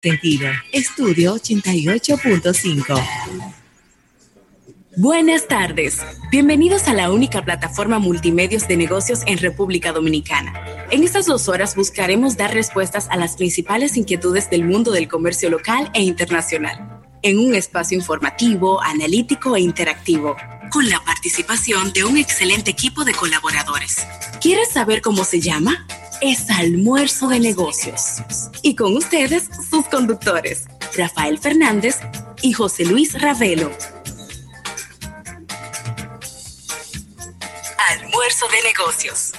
Sentido, Estudio 88.5. Buenas tardes. Bienvenidos a la única plataforma multimedios de negocios en República Dominicana. En estas dos horas buscaremos dar respuestas a las principales inquietudes del mundo del comercio local e internacional, en un espacio informativo, analítico e interactivo, con la participación de un excelente equipo de colaboradores. ¿Quieres saber cómo se llama? Es Almuerzo de Negocios. Y con ustedes, sus conductores, Rafael Fernández y José Luis Ravelo. Almuerzo de Negocios.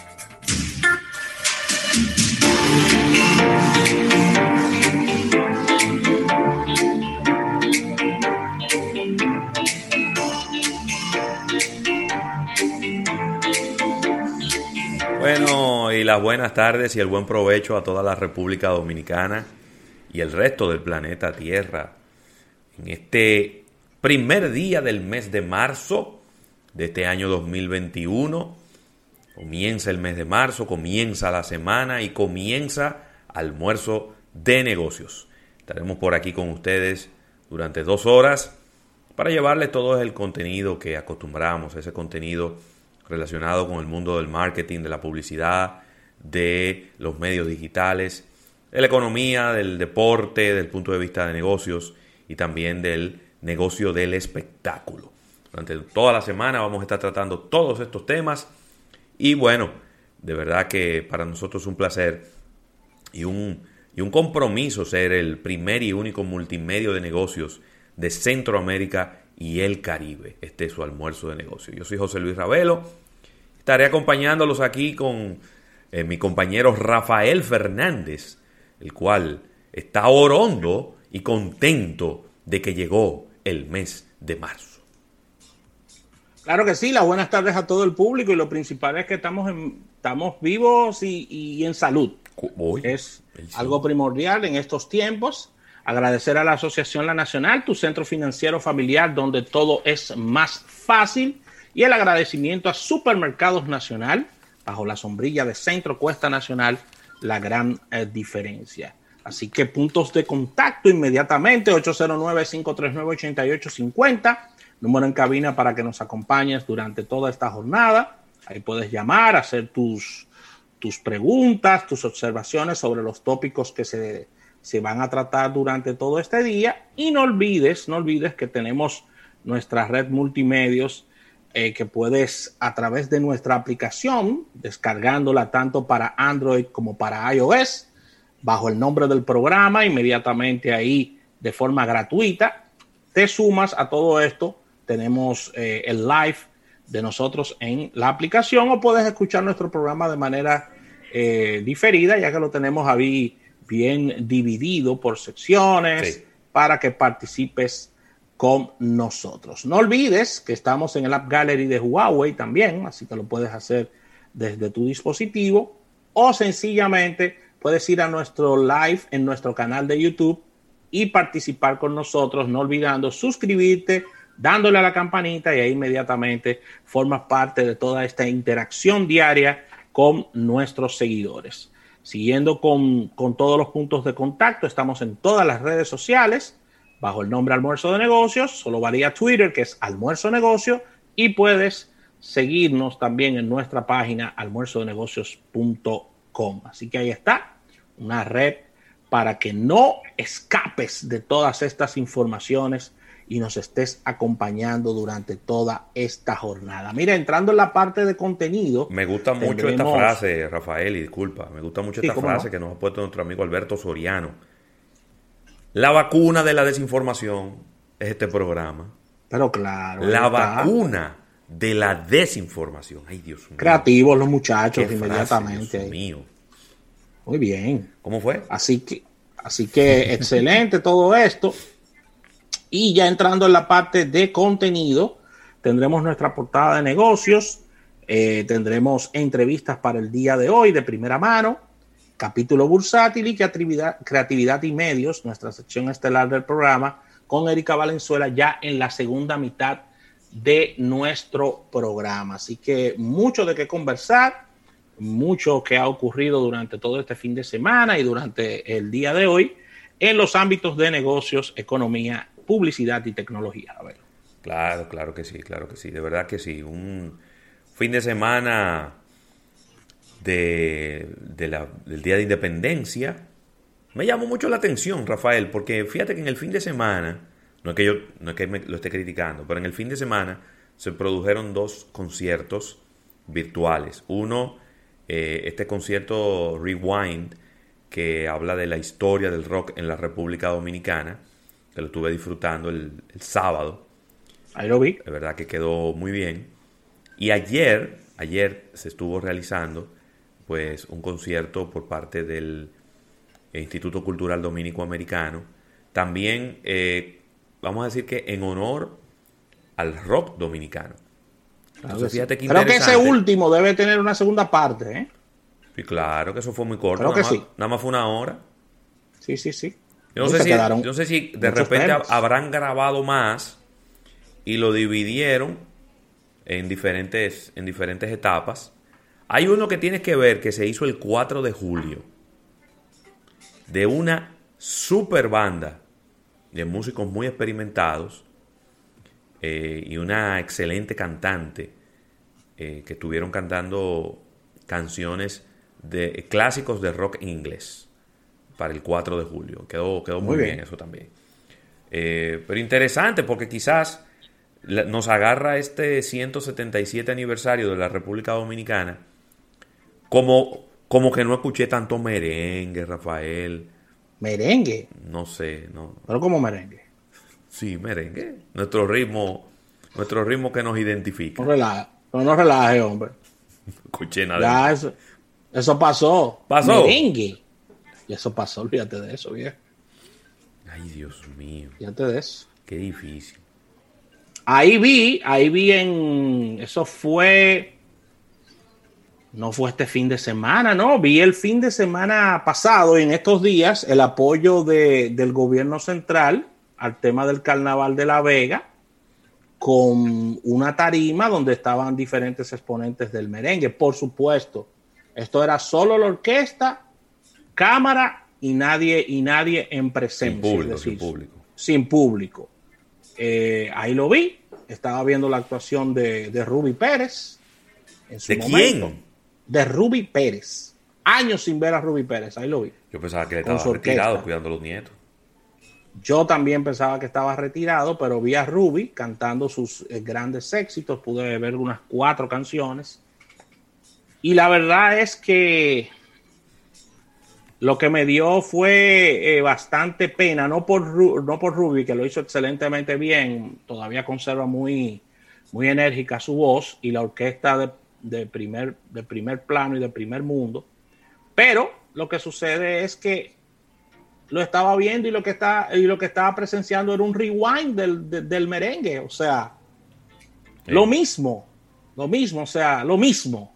Y las buenas tardes y el buen provecho a toda la República Dominicana y el resto del planeta Tierra. En este primer día del mes de marzo de este año 2021, comienza el mes de marzo, comienza la semana y comienza almuerzo de negocios. Estaremos por aquí con ustedes durante dos horas para llevarles todo el contenido que acostumbramos, ese contenido relacionado con el mundo del marketing, de la publicidad, de los medios digitales, de la economía, del deporte, del punto de vista de negocios y también del negocio del espectáculo. Durante toda la semana vamos a estar tratando todos estos temas y bueno, de verdad que para nosotros es un placer y un, y un compromiso ser el primer y único multimedio de negocios de Centroamérica y el Caribe. Este es su almuerzo de negocios. Yo soy José Luis Ravelo. Estaré acompañándolos aquí con eh, mi compañero Rafael Fernández, el cual está orondo y contento de que llegó el mes de marzo. Claro que sí, las buenas tardes a todo el público y lo principal es que estamos, en, estamos vivos y, en salud. es algo primordial en estos tiempos. Agradecer a la Asociación La Nacional, tu centro financiero familiar donde todo es más fácil. Y el agradecimiento a Supermercados Nacional, bajo la sombrilla de Centro Cuesta Nacional, la gran eh, diferencia. Así que puntos de contacto inmediatamente, 809-539-8850, número en cabina para que nos acompañes durante toda esta jornada. Ahí puedes llamar, hacer tus, tus preguntas, tus observaciones sobre los tópicos que se se van a tratar durante todo este día. Y no olvides, no olvides que tenemos nuestra red multimedios eh, que puedes a través de nuestra aplicación, descargándola tanto para Android como para iOS, bajo el nombre del programa, inmediatamente ahí de forma gratuita, te sumas a todo esto. Tenemos eh, el live de nosotros en la aplicación o puedes escuchar nuestro programa de manera eh, diferida, ya que lo tenemos ahí bien dividido por secciones para que participes con nosotros. No olvides que estamos en el App Gallery de Huawei también, así que lo puedes hacer desde tu dispositivo o sencillamente puedes ir a nuestro live en nuestro canal de YouTube y participar con nosotros, no olvidando suscribirte, dándole a la campanita y ahí inmediatamente formas parte de toda esta interacción diaria con nuestros seguidores. Siguiendo con, todos los puntos de contacto, estamos en todas las redes sociales bajo el nombre Almuerzo de Negocios, solo varía Twitter que es Almuerzo Negocio y puedes seguirnos también en nuestra página almuerzodenegocios.com. Así que ahí está, una red para que no escapes de todas estas informaciones y nos estés acompañando durante toda esta jornada. Mira, entrando en la parte de contenido. Me gusta mucho esta frase, Rafael, y disculpa, me gusta mucho esta frase que nos ha puesto nuestro amigo Alberto Soriano. La vacuna de la desinformación es este programa. Pero claro. La vacuna de la desinformación. Ay, Dios mío. Creativos los muchachos inmediatamente. Dios mío. Muy bien. ¿Cómo fue? Así que, así que excelente todo esto. Y ya entrando en la parte de contenido, tendremos nuestra portada de negocios, eh, tendremos entrevistas para el día de hoy de primera mano, capítulo bursátil y creatividad, y medios, nuestra sección estelar del programa, con Erika Valenzuela ya en la segunda mitad de nuestro programa. Así que mucho de qué conversar, mucho que ha ocurrido durante todo este fin de semana y durante el día de hoy. en los ámbitos de negocios, economía, publicidad y tecnología. A ver. Claro, claro que sí, claro que sí, de verdad que sí. Un fin de semana de, del Día de Independencia. Me llamó mucho la atención, Rafael, porque fíjate que en el fin de semana, no es que yo no es que me lo esté criticando, pero en el fin de semana se produjeron dos conciertos virtuales. Uno, eh, este concierto Rewind, que habla de la historia del rock en la República Dominicana, que lo estuve disfrutando el, sábado. Ahí lo vi. De verdad que quedó muy bien. Y ayer, ayer se estuvo realizando pues un concierto por parte del Instituto Cultural Dominico Americano. También, eh, vamos a decir que en honor al rock dominicano. Creo que ese último debe tener una segunda parte, ¿eh? Sí, claro que eso fue muy corto. Creo que sí. Nada más fue una hora. Sí, sí, sí. Yo no, sé si, no sé si de repente habrán grabado más y lo dividieron en diferentes, en diferentes etapas. Hay uno que tienes que ver que se hizo el 4 de julio de una super banda de músicos muy experimentados eh, y una excelente cantante eh, que estuvieron cantando canciones de clásicos de rock inglés para el 4 de julio. Quedó, quedó muy, bien. eso también. Eh, pero interesante porque quizás nos agarra este 177 aniversario de la República Dominicana como, como que no escuché tanto merengue, Rafael. ¿Merengue? No sé, no. Pero como merengue. Sí, merengue. Nuestro ritmo, nuestro ritmo que nos identifica. No relaje, no, relaje, hombre. escuché nada. Ya, eso, eso pasó. Pasó. Merengue. Y eso pasó, olvídate de eso, viejo. Ay, Dios mío. Fíjate de eso. Qué difícil. Ahí vi, ahí vi en. Eso fue. No fue este fin de semana, no. Vi el fin de semana pasado, en estos días, el apoyo de, del gobierno central al tema del carnaval de La Vega con una tarima donde estaban diferentes exponentes del merengue. Por supuesto, esto era solo la orquesta, cámara y nadie, y nadie en presencia. Sin público. sin público. Sin público. Eh, ahí lo vi. Estaba viendo la actuación de, de Ruby Pérez. ¿De quién? De Ruby Pérez. Años sin ver a Ruby Pérez. Ahí lo vi. Yo pensaba que estaba retirado cuidando a los nietos. Yo también pensaba que estaba retirado, pero vi a Ruby cantando sus eh, grandes éxitos. Pude ver unas cuatro canciones. Y la verdad es que lo que me dio fue eh, bastante pena, no por, no por Ruby, que lo hizo excelentemente bien, todavía conserva muy, muy enérgica su voz y la orquesta de, primer, de primer plano y de primer mundo. Pero lo que sucede es que lo estaba viendo y lo que, está, y lo que estaba presenciando era un rewind del, merengue. O sea, lo mismo, lo mismo, o sea, lo mismo.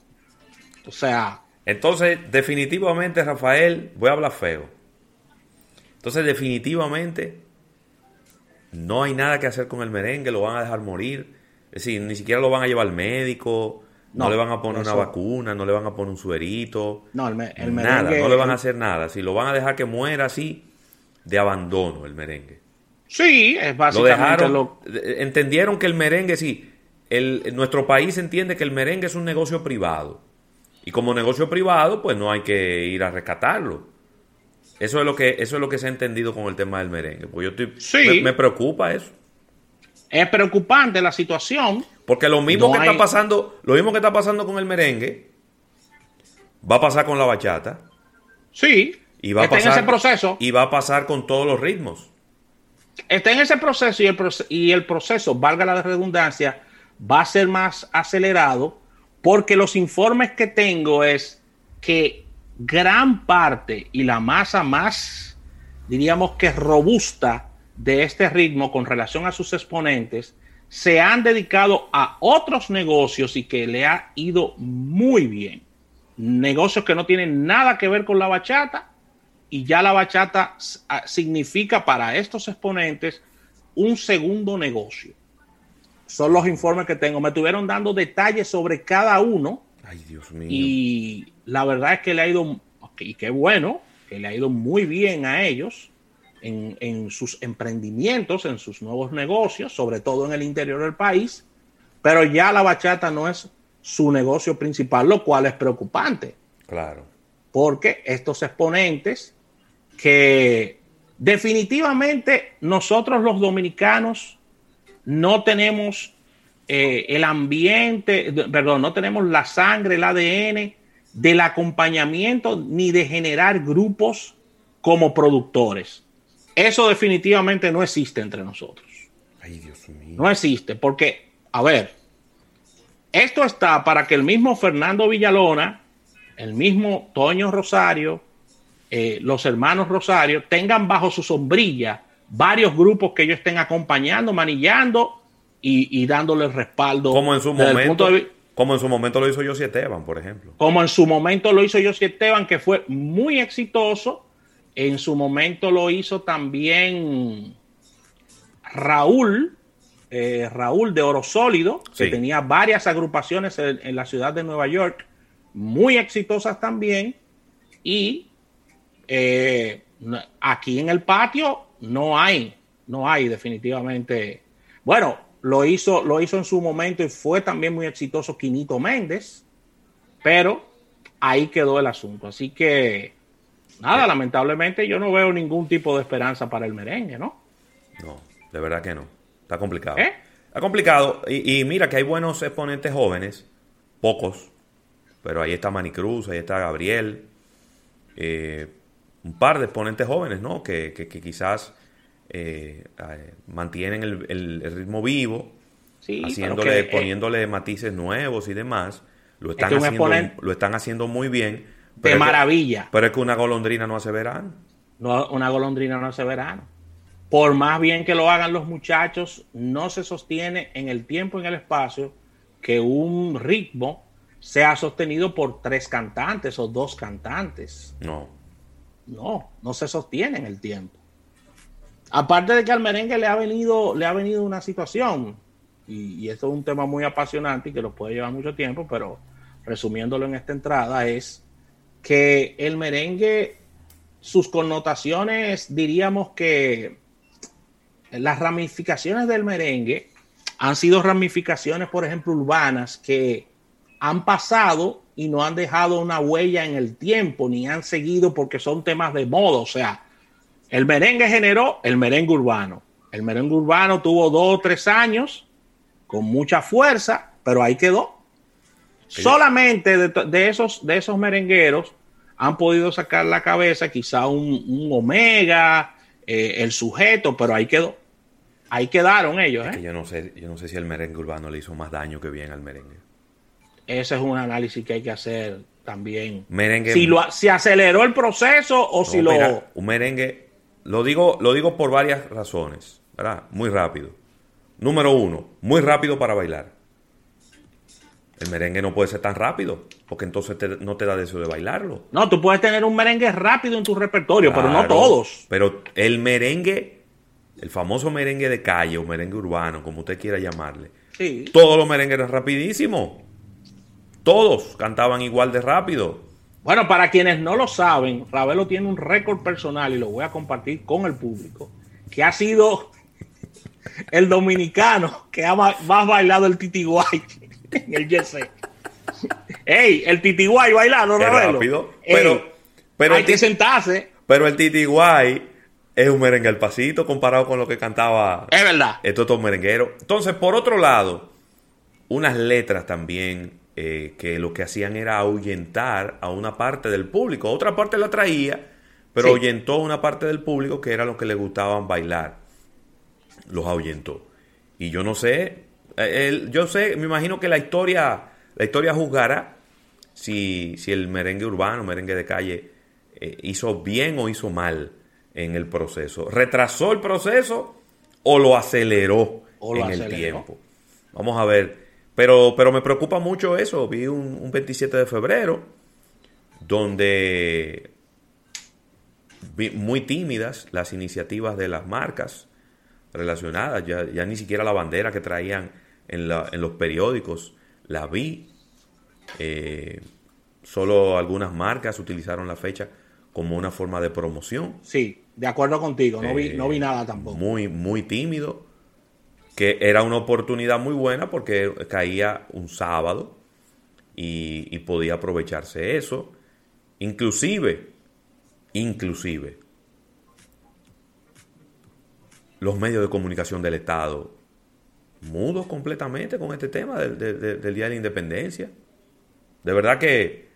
O sea. Entonces, definitivamente, Rafael, voy a hablar feo. Entonces, definitivamente, no hay nada que hacer con el merengue, lo van a dejar morir. Es decir, ni siquiera lo van a llevar al médico, no, le van a poner una vacuna, no le van a poner un suerito. No, el, merengue. Nada, no le van a hacer nada. Si lo van a dejar que muera así, de abandono el merengue. Sí, es básicamente lo Entendieron que el merengue, sí, el, nuestro país entiende que el merengue es un negocio privado. Y como negocio privado, pues no hay que ir a rescatarlo. Eso es lo que, eso es lo que se ha entendido con el tema del merengue. Pues yo estoy, me, preocupa eso. Es preocupante la situación. Porque lo mismo que está pasando, lo mismo que está pasando con el merengue, va a pasar con la bachata. Sí. Y va a pasar, en ese proceso. Y va a pasar con todos los ritmos. Está en ese proceso y el, y el proceso, valga la redundancia, va a ser más acelerado porque los informes que tengo es que gran parte y la masa más, diríamos que robusta de este ritmo con relación a sus exponentes, se han dedicado a otros negocios y que le ha ido muy bien. Negocios que no tienen nada que ver con la bachata y ya la bachata ah, significa para estos exponentes un segundo negocio son los informes que tengo. Me estuvieron dando detalles sobre cada uno. Ay, Dios mío. Y la verdad es que le ha ido, y qué bueno, que le ha ido muy bien a ellos. En, sus emprendimientos, en sus nuevos negocios, sobre todo en el interior del país, pero ya la bachata no es su negocio principal, lo cual es preocupante. Claro. Porque estos exponentes que definitivamente nosotros los dominicanos no tenemos eh, el ambiente, perdón, no tenemos la sangre, el ADN del acompañamiento ni de generar grupos como productores. Eso definitivamente no existe entre nosotros. Ay, Dios mío. No existe, porque, a ver, esto está para que el mismo Fernando Villalona, el mismo Toño Rosario, eh, los hermanos Rosario tengan bajo su sombrilla varios grupos que ellos estén acompañando, manillando y, dándole respaldo. Como en su momento. Como en su momento lo hizo José Esteban, por ejemplo. Como en su momento lo hizo José Esteban, que fue muy exitoso. En su momento lo hizo también Raúl, eh, Raúl de Oro Sólido, que tenía varias agrupaciones en, la ciudad de Nueva York, muy exitosas también. Y eh, aquí en el patio no hay, no hay definitivamente. Bueno, lo hizo, lo hizo en su momento y fue también muy exitoso Quinito Méndez, pero ahí quedó el asunto. Así que, nada, lamentablemente yo no veo ningún tipo de esperanza para el merengue, ¿no? No, de verdad que no. Está complicado. ¿Eh? Está complicado. Y, mira que hay buenos exponentes jóvenes, pocos, pero ahí está Manicruz, ahí está Gabriel, eh, un par de exponentes jóvenes, ¿no? que quizás eh, eh, mantienen el, ritmo vivo, haciéndole, poniéndole matices nuevos y demás. Lo están, haciendo, lo están haciendo muy bien. De maravilla. pero es que una golondrina no hace verano. No, una golondrina no hace verano. Por más bien que lo hagan los muchachos, no se sostiene en el tiempo y en el espacio que un ritmo sea sostenido por tres cantantes o dos cantantes. No. No, no se sostiene en el tiempo. Aparte de que al merengue le ha venido, le ha venido una situación, y, esto es un tema muy apasionante y que lo puede llevar mucho tiempo, pero resumiéndolo en esta entrada, es que el merengue, sus connotaciones, diríamos que las ramificaciones del merengue han sido ramificaciones, por ejemplo, urbanas que han pasado y no han dejado una huella en el tiempo, ni han seguido porque son temas de moda, o sea, el merengue generó el merengue urbano. El merengue urbano tuvo dos o tres años con mucha fuerza, pero ahí quedó. Solamente de, esos, de esos merengueros han podido sacar la cabeza quizá un, Omega, eh, el sujeto, pero ahí quedó. Ahí quedaron ellos. ¿eh? yo, no sé, yo no sé si el merengue urbano le hizo más daño que bien al merengue. Ese es un análisis que hay que hacer también. Merengue. Si, lo, si aceleró el proceso o si lo. un merengue lo digo, lo digo por varias razones, ¿verdad? Muy rápido. Número uno, muy rápido para bailar. El merengue no puede ser tan rápido, porque entonces no te da deseo de bailarlo. No, tú puedes tener un merengue rápido en tu repertorio, pero no todos. Pero el merengue, el famoso merengue de calle o merengue urbano, como usted quiera llamarle, sí. todos los merengues eran rapidísimos. Todos cantaban igual de rápido. Bueno, para quienes no lo saben, Ravelo tiene un récord personal y lo voy a compartir con el público, que ha sido el dominicano que ha más bailado el titiguay en el jersey. ¡Ey! El titiguay bailando, Ravelo. rápido. Pero, pero hay que sentarse. Pero el titiguay es un merengue al pasito comparado con lo que cantaba. Es verdad. Estos dos merengueros. Entonces, por otro lado, unas letras también eh, que lo que hacían era ahuyentar a una parte del público. Otra parte la traía, pero ahuyentó a una parte del público que era lo que le gustaban bailar. Los ahuyentó. Y yo no sé, eh, yo sé, me imagino que la historia, la historia juzgará si, si el merengue urbano, merengue de calle, eh, hizo bien o hizo mal en el proceso. ¿Retrasó el proceso o lo aceleró en el tiempo? Vamos a ver pero, pero me preocupa mucho eso. Vi un, 27 de febrero donde vi muy tímidas las iniciativas de las marcas relacionadas. Ya, ya ni siquiera la bandera que traían en, la, en los periódicos la vi. Eh, solo algunas marcas utilizaron la fecha como una forma de promoción. Sí. De acuerdo contigo, no, vi, no vi nada tampoco. Muy, muy tímido. Que era una oportunidad muy buena porque caía un sábado y, podía aprovecharse eso. Inclusive, inclusive, los medios de comunicación del Estado mudos completamente con este tema del, Día de la Independencia. De verdad que,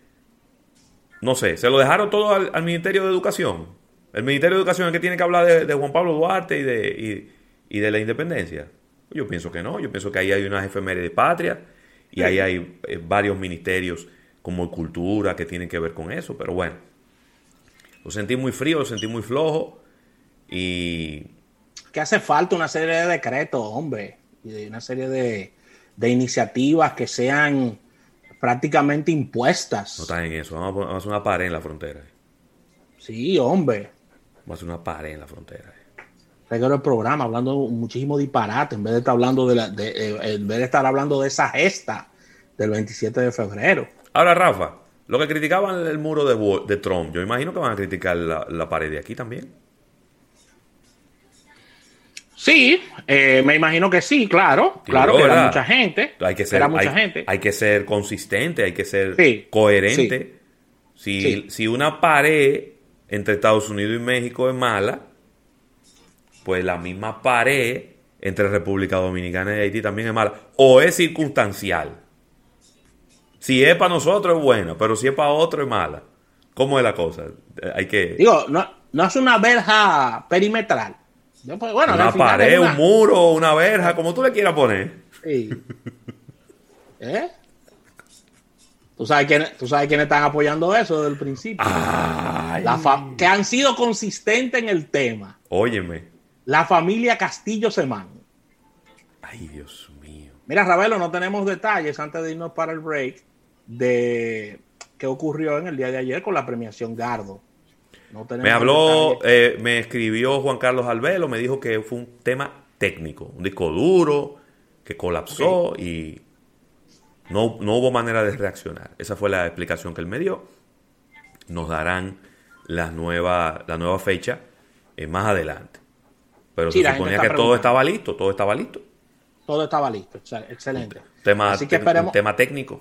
no sé, se lo dejaron todo al, Ministerio de Educación. El Ministerio de Educación es que tiene que hablar de, Juan Pablo Duarte y de, y, de la independencia. Yo pienso que no, yo pienso que ahí hay unas efemérides patria y ahí hay eh, varios ministerios como cultura que tienen que ver con eso, pero bueno, lo sentí muy frío, lo sentí muy flojo y... Que hace falta una serie de decretos, hombre, y de una serie de, iniciativas que sean prácticamente impuestas. No está en eso, vamos a, hacer una pared en la frontera. Sí, hombre. Vamos a hacer una pared en la frontera. Recuerdo el programa hablando muchísimo disparate en vez de estar hablando de, la, de eh, en vez de estar hablando de esa gesta del 27 de febrero. Ahora, Rafa, lo que criticaban el muro de, de Trump, yo imagino que van a criticar la, pared de aquí también. Sí, eh, me imagino que sí, claro, claro, que era mucha gente. Hay que ser, mucha hay, gente. hay que ser consistente, hay que ser coherente. Si, si una pared entre Estados Unidos y México es mala, pues la misma pared entre República Dominicana y Haití también es mala. O es circunstancial. Si es para nosotros es buena, pero si es para otro es mala. ¿Cómo es la cosa? Hay que... Digo, no, no es una verja perimetral. Pues, bueno, una pared, un muro, una verja, como tú le quieras poner. Sí. ¿Eh? ¿Tú sabes, quiénes, ¿Tú sabes quiénes están apoyando eso desde el principio? que han sido consistentes en el tema. Óyeme la familia Castillo Semán. Ay, Dios mío. Mira, Ravelo, no tenemos detalles antes de irnos para el break de qué ocurrió en el día de ayer con la premiación Gardo. Me habló, eh, me escribió Juan Carlos Albelo, me dijo que fue un tema técnico, un disco duro que colapsó y no, no, hubo manera de reaccionar. Esa fue la explicación que él me dio. Nos darán la nueva, la nueva fecha eh, más adelante. Pero se suponía que todo estaba listo, todo estaba listo. Todo estaba listo, excelente. Tema, Así que esperemos, tema técnico.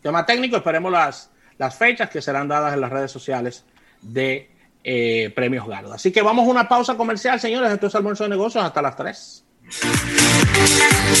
Tema técnico, esperemos las, las fechas que serán dadas en las redes sociales de eh, Premios Gardo. Así que vamos a una pausa comercial, señores. Esto es Almuerzo de Negocios hasta las 3.